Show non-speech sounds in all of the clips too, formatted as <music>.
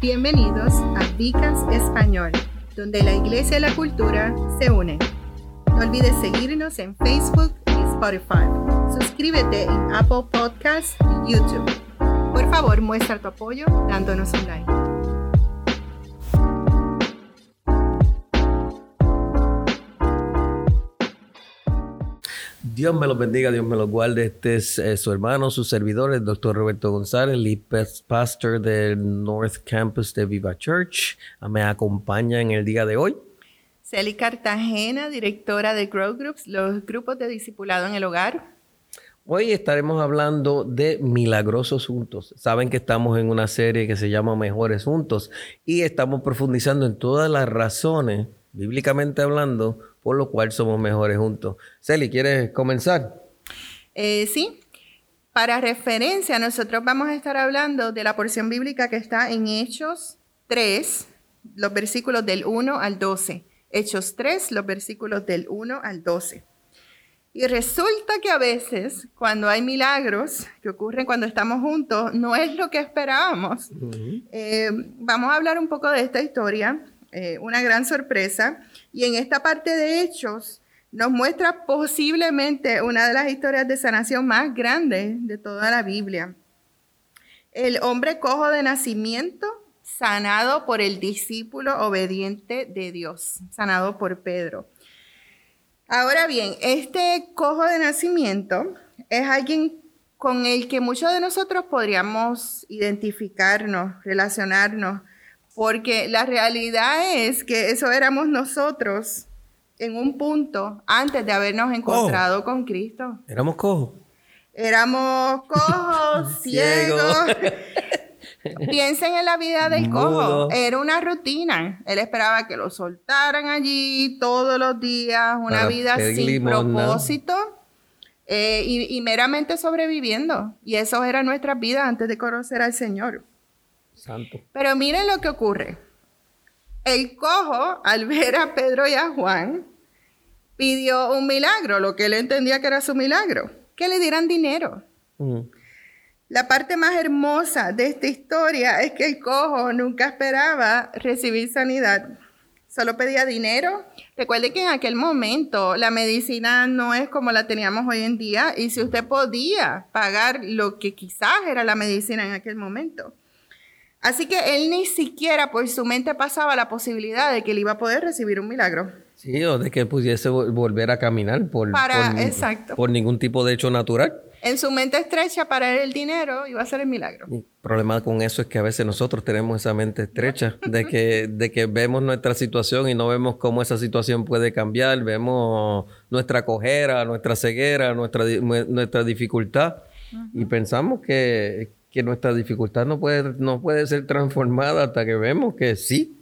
Bienvenidos a Vicas Español, donde la iglesia y la cultura se unen. No olvides seguirnos en Facebook y Spotify. Suscríbete en Apple Podcasts y YouTube. Por favor, muestra tu apoyo dándonos un like. Dios me los bendiga, Dios me los guarde. Este es eh, su hermano, su servidor, el doctor Roberto González, lead pastor del North Campus de Viva Church. Me acompaña en el día de hoy. Celi Cartagena, directora de Grow Groups, los grupos de discipulado en el hogar. Hoy estaremos hablando de milagrosos juntos. Saben que estamos en una serie que se llama Mejores Juntos y estamos profundizando en todas las razones, bíblicamente hablando, por lo cual somos mejores juntos. Celi, ¿quieres comenzar? Eh, sí. Para referencia, nosotros vamos a estar hablando de la porción bíblica que está en Hechos 3, los versículos del 1 al 12. Hechos 3, los versículos del 1 al 12. Y resulta que a veces, cuando hay milagros que ocurren cuando estamos juntos, no es lo que esperábamos. Eh, vamos a hablar un poco de esta historia, eh, una gran sorpresa. Y en esta parte de Hechos nos muestra posiblemente una de las historias de sanación más grandes de toda la Biblia. El hombre cojo de nacimiento, sanado por el discípulo obediente de Dios, sanado por Pedro. Ahora bien, este cojo de nacimiento es alguien con el que muchos de nosotros podríamos identificarnos, relacionarnos, porque la realidad es que eso éramos nosotros en un punto antes de habernos encontrado con Cristo. Éramos cojos. Éramos cojos, <laughs> ciegos. <laughs> Piensen en la vida del cojo. Era una rutina. Él esperaba que lo soltaran allí todos los días, una vida sin propósito eh, y, y meramente sobreviviendo. Y eso era nuestra vida antes de conocer al Señor. Pero miren lo que ocurre. El cojo, al ver a Pedro y a Juan, pidió un milagro, lo que él entendía que era su milagro, que le dieran dinero. La parte más hermosa de esta historia es que el cojo nunca esperaba recibir sanidad, solo pedía dinero. Recuerde que en aquel momento la medicina no es como la teníamos hoy en día y si usted podía pagar lo que quizás era la medicina en aquel momento, Así que él ni siquiera por su mente pasaba la posibilidad de que él iba a poder recibir un milagro. Sí, o de que pudiese volver a caminar por, por, ningún tipo de hecho natural. En su mente estrecha, para él el dinero iba a ser el milagro. El problema con eso es que a veces nosotros tenemos esa mente estrecha, de que, de que vemos nuestra situación y no vemos cómo esa situación puede cambiar, vemos nuestra cojera, nuestra ceguera, nuestra, nuestra dificultad y pensamos que, que nuestra dificultad no puede, no puede ser transformada hasta que vemos que sí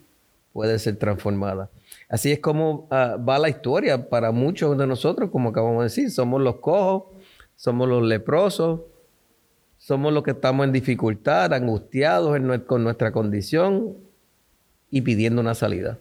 puede ser transformada. Así es como ah, va la historia para muchos de nosotros, como acabamos de decir, somos los cojos, somos los leprosos, somos los que estamos en dificultad, angustiados con nuestra condición y pidiendo una salida.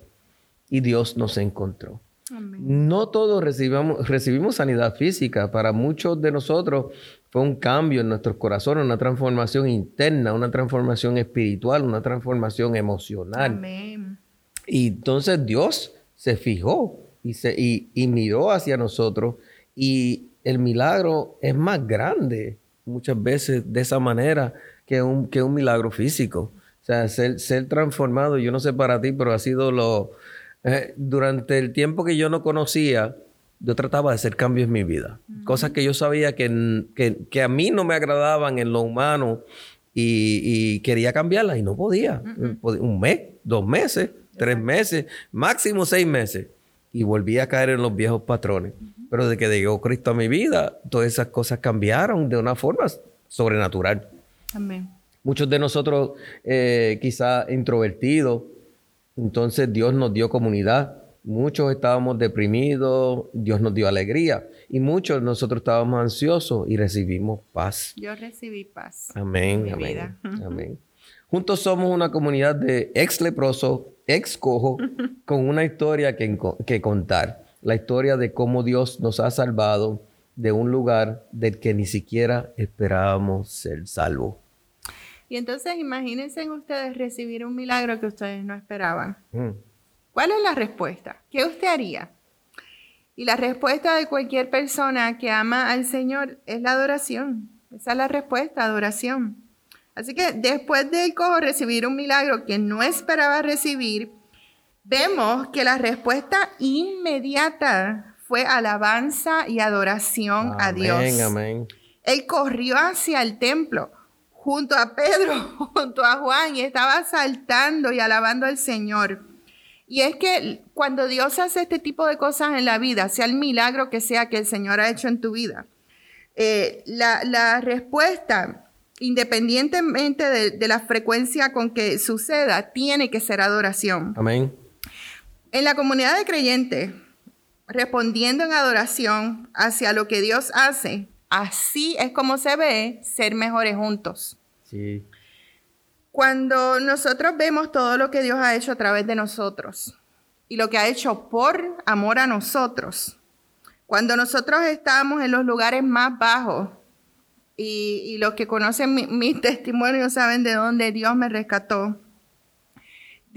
Y Dios nos encontró. No todos recibimos, recibimos sanidad física. Para muchos de nosotros fue un cambio en nuestros corazones, una transformación interna, una transformación espiritual, una transformación emocional. Amén. Y entonces Dios se fijó y, se, y, miró hacia nosotros y el milagro es más grande muchas veces de esa manera que un, que un milagro físico. O sea, ser, ser transformado, yo no sé para ti, pero ha sido lo, eh, durante el tiempo que yo no conocía, yo trataba de hacer cambios en mi vida. Cosas que yo sabía que, que, a mí no me agradaban en lo humano y, quería cambiarlas y no podía. Un mes, dos meses, tres meses, máximo seis meses. Y volví a caer en los viejos patrones. Pero desde que llegó Cristo a mi vida, todas esas cosas cambiaron de una forma sobrenatural. Amén. Muchos de nosotros, eh, quizá introvertidos, entonces Dios nos dio comunidad. Muchos estábamos deprimidos, Dios nos dio alegría. Y muchos nosotros estábamos ansiosos y recibimos paz. Yo recibí paz. Amén, amén, <laughs> amén. Juntos somos una comunidad de ex leproso, ex cojo, <laughs> con una historia que, que contar. La historia de cómo Dios nos ha salvado de un lugar del que ni siquiera esperábamos ser salvos. Y entonces imagínense ustedes recibir un milagro que ustedes no esperaban. Mm. ¿Cuál es la respuesta? ¿Qué usted haría? Y la respuesta de cualquier persona que ama al Señor es la adoración. Esa es la respuesta, adoración. Así que después del cojo recibir un milagro que no esperaba recibir, vemos que la respuesta inmediata fue alabanza y adoración a Dios. Amén. Él corrió hacia el templo junto a Pedro, <laughs> junto a Juan y estaba saltando y alabando al Señor. Y es que cuando Dios hace este tipo de cosas en la vida, sea el milagro que sea que el Señor ha hecho en tu vida, eh, la, respuesta, independientemente de, de, la frecuencia con que suceda, tiene que ser adoración. Amén. En la comunidad de creyentes, respondiendo en adoración hacia lo que Dios hace, así es como se ve ser mejores juntos. Sí. Cuando nosotros vemos todo lo que Dios ha hecho a través de nosotros y lo que ha hecho por amor a nosotros, cuando nosotros estamos en los lugares más bajos y, los que conocen mi, mi <laughs> testimonio saben de dónde Dios me rescató,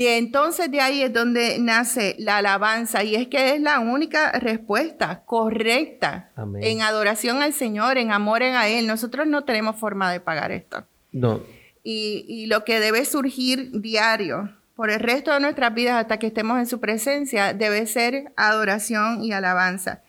de entonces de ahí es donde nace la alabanza y es que es la única respuesta correcta en adoración al Señor, en amor a Él. Nosotros no tenemos forma de pagar esto. No. Y, y lo que debe surgir diario por el resto de nuestras vidas hasta que estemos en su presencia debe ser adoración y alabanza.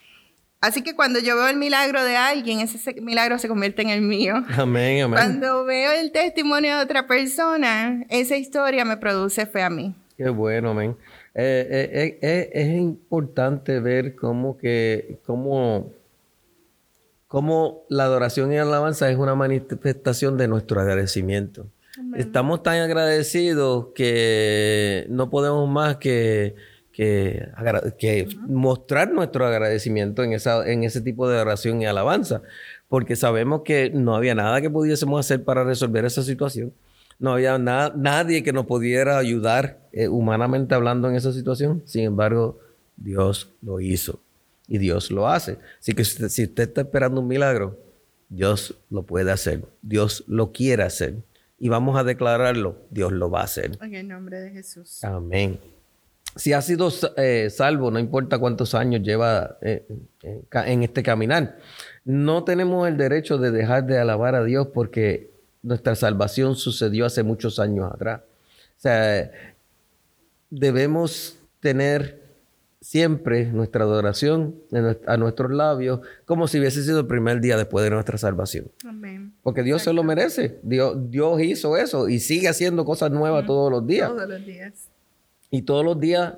Así que cuando yo veo el milagro de alguien, ese milagro se convierte en el mío. Amén, amén. Cuando veo el testimonio de otra persona, esa historia me produce fe a mí. Qué bueno, amén. Eh, eh, eh, es importante ver cómo que, cómo, cómo la adoración y la alabanza es una manifestación de nuestro agradecimiento. Estamos tan agradecidos que no podemos más que que, mostrar nuestro agradecimiento en, esa, en ese tipo de oración y alabanza, porque sabemos que no había nada que pudiésemos hacer para resolver esa situación. No había nadie que nos pudiera ayudar eh, humanamente hablando en esa situación. Sin embargo, Dios lo hizo y Dios lo hace. Así que si usted, está esperando un milagro, Dios lo puede hacer. Dios lo quiere hacer. Y vamos a declararlo, Dios lo va a hacer. En el nombre de Jesús. Amén si ha sido eh, salvo, no importa cuántos años lleva eh, en este caminar, no tenemos el derecho de dejar de alabar a Dios porque nuestra salvación sucedió hace muchos años atrás. O sea, debemos tener siempre nuestra adoración a nuestros labios como si hubiese sido el primer día después de nuestra salvación. Amén. Porque Dios se lo merece. Dios, Dios hizo eso y sigue haciendo cosas nuevas todos los días. Todos los días. Y todos los días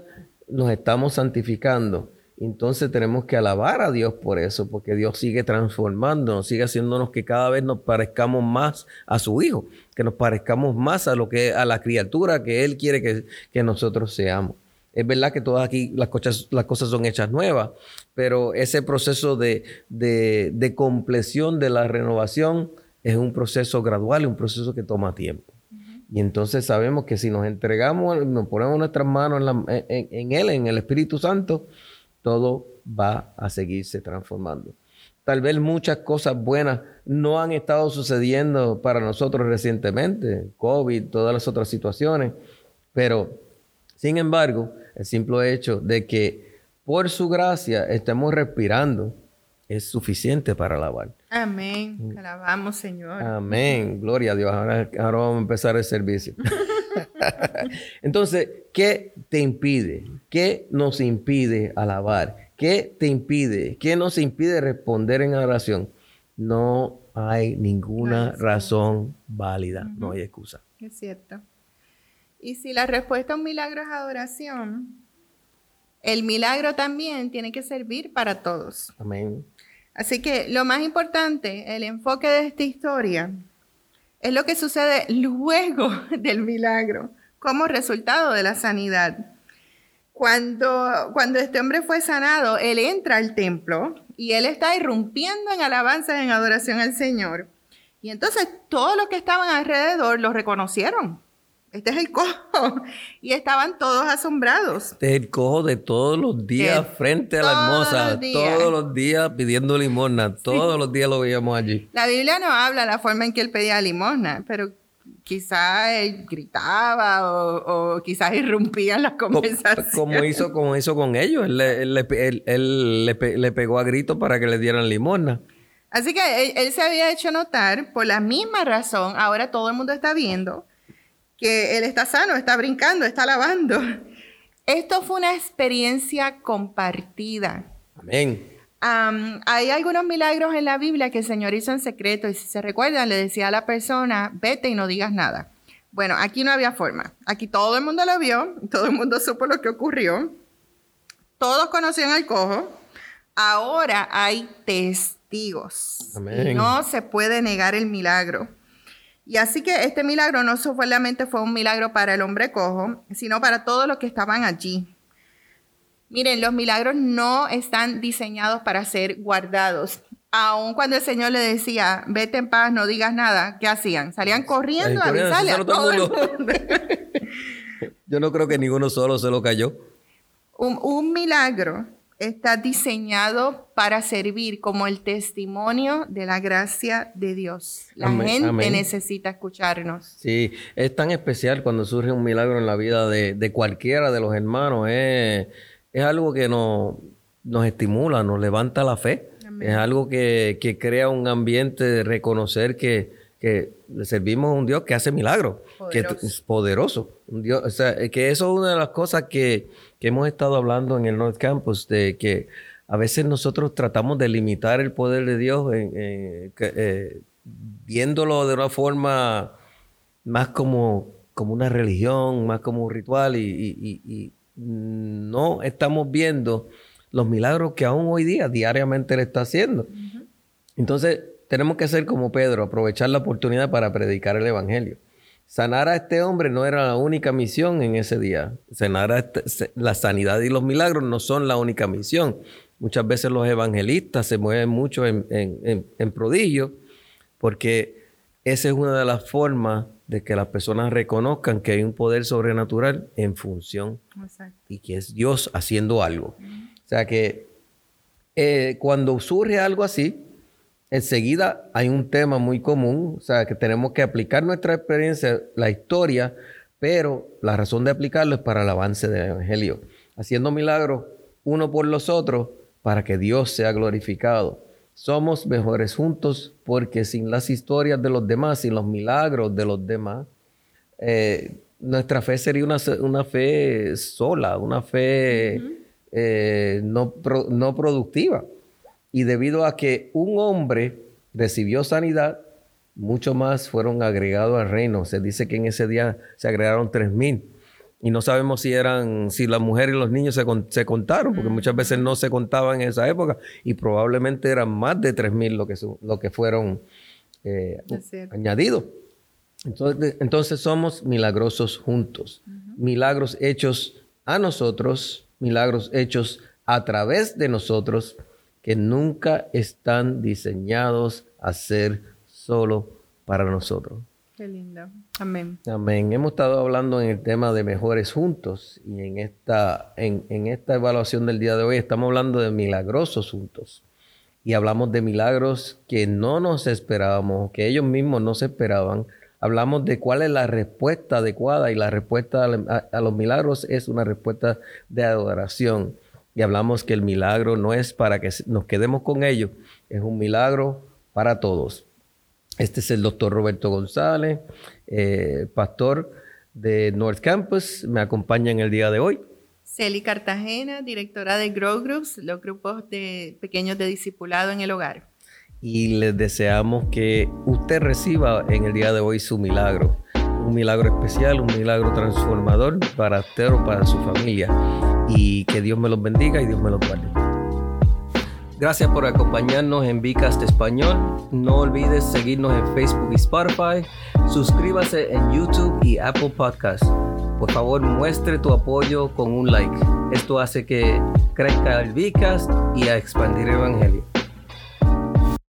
nos estamos santificando. Entonces tenemos que alabar a Dios por eso, porque Dios sigue transformándonos, sigue haciéndonos que cada vez nos parezcamos más a su Hijo, que nos parezcamos más a lo que a la criatura que Él quiere que, nosotros seamos. Es verdad que todas aquí las cosas, las cosas son hechas nuevas, pero ese proceso de, de, de compleción de la renovación es un proceso gradual, un proceso que toma tiempo. Y entonces sabemos que si nos entregamos, nos ponemos nuestras manos en, Él, en el Espíritu Santo, todo va a seguirse transformando. Tal vez muchas cosas buenas no han estado sucediendo para nosotros recientemente, COVID, todas las otras situaciones, pero sin embargo, el simple hecho de que por su gracia estemos respirando es suficiente para alabar. Amén. Mm. Alabamos, Señor. Amén. Gloria a Dios. Ahora, vamos a empezar el servicio. <laughs> Entonces, ¿qué te impide? ¿Qué nos impide alabar? ¿Qué te impide? ¿Qué nos impide responder en oración? No hay ninguna razón válida. No hay excusa. Es cierto. Y si la respuesta a un milagro es adoración, el milagro también tiene que servir para todos. Amén. Así que lo más importante, el enfoque de esta historia, es lo que sucede luego <laughs> del milagro, como resultado de la sanidad. Cuando, cuando este hombre fue sanado, él entra al templo y él está irrumpiendo en alabanza, en adoración al Señor. Y entonces todos los que estaban alrededor lo reconocieron. Este es el cojo. <laughs> Y estaban todos asombrados. Este es el cojo de todos los días frente a la hermosa. Todos los días pidiendo limosna. Todos los días lo veíamos allí. La Biblia no habla la forma en que él pedía limosna, pero quizás él gritaba o, o quizás irrumpía en las conversaciones. Como hizo, como hizo con ellos. Él, él, le, pegó a gritos para que le dieran limosna. Así que él, se había hecho notar por la misma razón. Ahora todo el mundo está viendo que él está sano, está brincando, está lavando. Esto fue una experiencia compartida. Amén. hay algunos milagros en la Biblia que el Señor hizo en secreto y si se recuerdan le decía a la persona, vete y no digas nada. Bueno, aquí no había forma. Aquí todo el mundo lo vio, todo el mundo supo lo que ocurrió. Todos conocían al cojo. Ahora hay testigos. Amén. no se puede negar el milagro. Y así que este milagro no solamente fue un milagro para el hombre cojo, sino para todos los que estaban allí. Miren, los milagros no están diseñados para ser guardados. Aun cuando el Señor le decía, vete en paz, no digas nada, ¿qué hacían? Salían corriendo a avisarle a todo el mundo. <laughs> Yo no creo que ninguno solo se lo cayó. Un, un milagro está diseñado para servir como el testimonio de la gracia de Dios. La gente necesita escucharnos. Sí, es tan especial cuando surge un milagro en la vida de, cualquiera de los hermanos. Es, algo que nos, nos estimula, nos levanta la fe. Es algo que, crea un ambiente de reconocer que, le servimos a un Dios que hace milagros, que es poderoso. Un Dios, o sea, que eso es una de las cosas que que hemos estado hablando en el North Campus, de que a veces nosotros tratamos de limitar el poder de Dios eh, viéndolo de una forma más como, como una religión, más como un ritual y, no estamos viendo los milagros que aún hoy día diariamente le está haciendo. Entonces tenemos que ser como Pedro, aprovechar la oportunidad para predicar el Evangelio. Sanar a este hombre no era la única misión en ese día. Sanar este, la sanidad y los milagros no son la única misión. Muchas veces los evangelistas se mueven mucho en, en, prodigios porque esa es una de las formas de que las personas reconozcan que hay un poder sobrenatural en función y que es Dios haciendo algo. O sea que eh, cuando surge algo así, enseguida hay un tema muy común, o sea, que tenemos que aplicar nuestra experiencia, la historia, pero la razón de aplicarlo es para el avance del Evangelio, haciendo milagros uno por los otros para que Dios sea glorificado. Somos mejores juntos porque sin las historias de los demás, sin los milagros de los demás, eh, nuestra fe sería una, una, fe sola, una fe eh, no, no productiva. Y debido a que un hombre recibió sanidad, muchos más fueron agregados al reino. Se dice que en ese día se agregaron tres mil. Y no sabemos si eran, si las mujeres y los niños se, contaron, porque muchas veces no se contaban en esa época. Y probablemente eran más de tres mil lo que, lo que fueron eh, añadidos. Entonces, entonces, somos milagrosos juntos. Milagros hechos a nosotros, milagros hechos a través de nosotros que nunca están diseñados a ser solo para nosotros. Qué lindo. Amén. Amén. Hemos estado hablando en el tema de mejores juntos y en esta, en, en esta evaluación del día de hoy estamos hablando de milagrosos juntos. Y hablamos de milagros que no nos esperábamos, que ellos mismos no se esperaban. Hablamos de cuál es la respuesta adecuada y la respuesta a los milagros es una respuesta de adoración y hablamos que el milagro no es para que nos quedemos con ellos, es un milagro para todos. Este es el doctor Roberto González, eh, pastor de North Campus, me acompaña en el día de hoy. Celi Cartagena, directora de Grow Groups, los grupos de pequeños de discipulado en el hogar. Y les deseamos que usted reciba en el día de hoy su milagro, un milagro especial, un milagro transformador para usted o para su familia y que Dios me los bendiga y Dios me los guarde. Gracias por acompañarnos en Vicast Español. No olvides seguirnos en Facebook y Spotify. Suscríbase en YouTube y Apple Podcasts. Por favor, muestre tu apoyo con un like. Esto hace que crezca el Vicast y a expandir el Evangelio.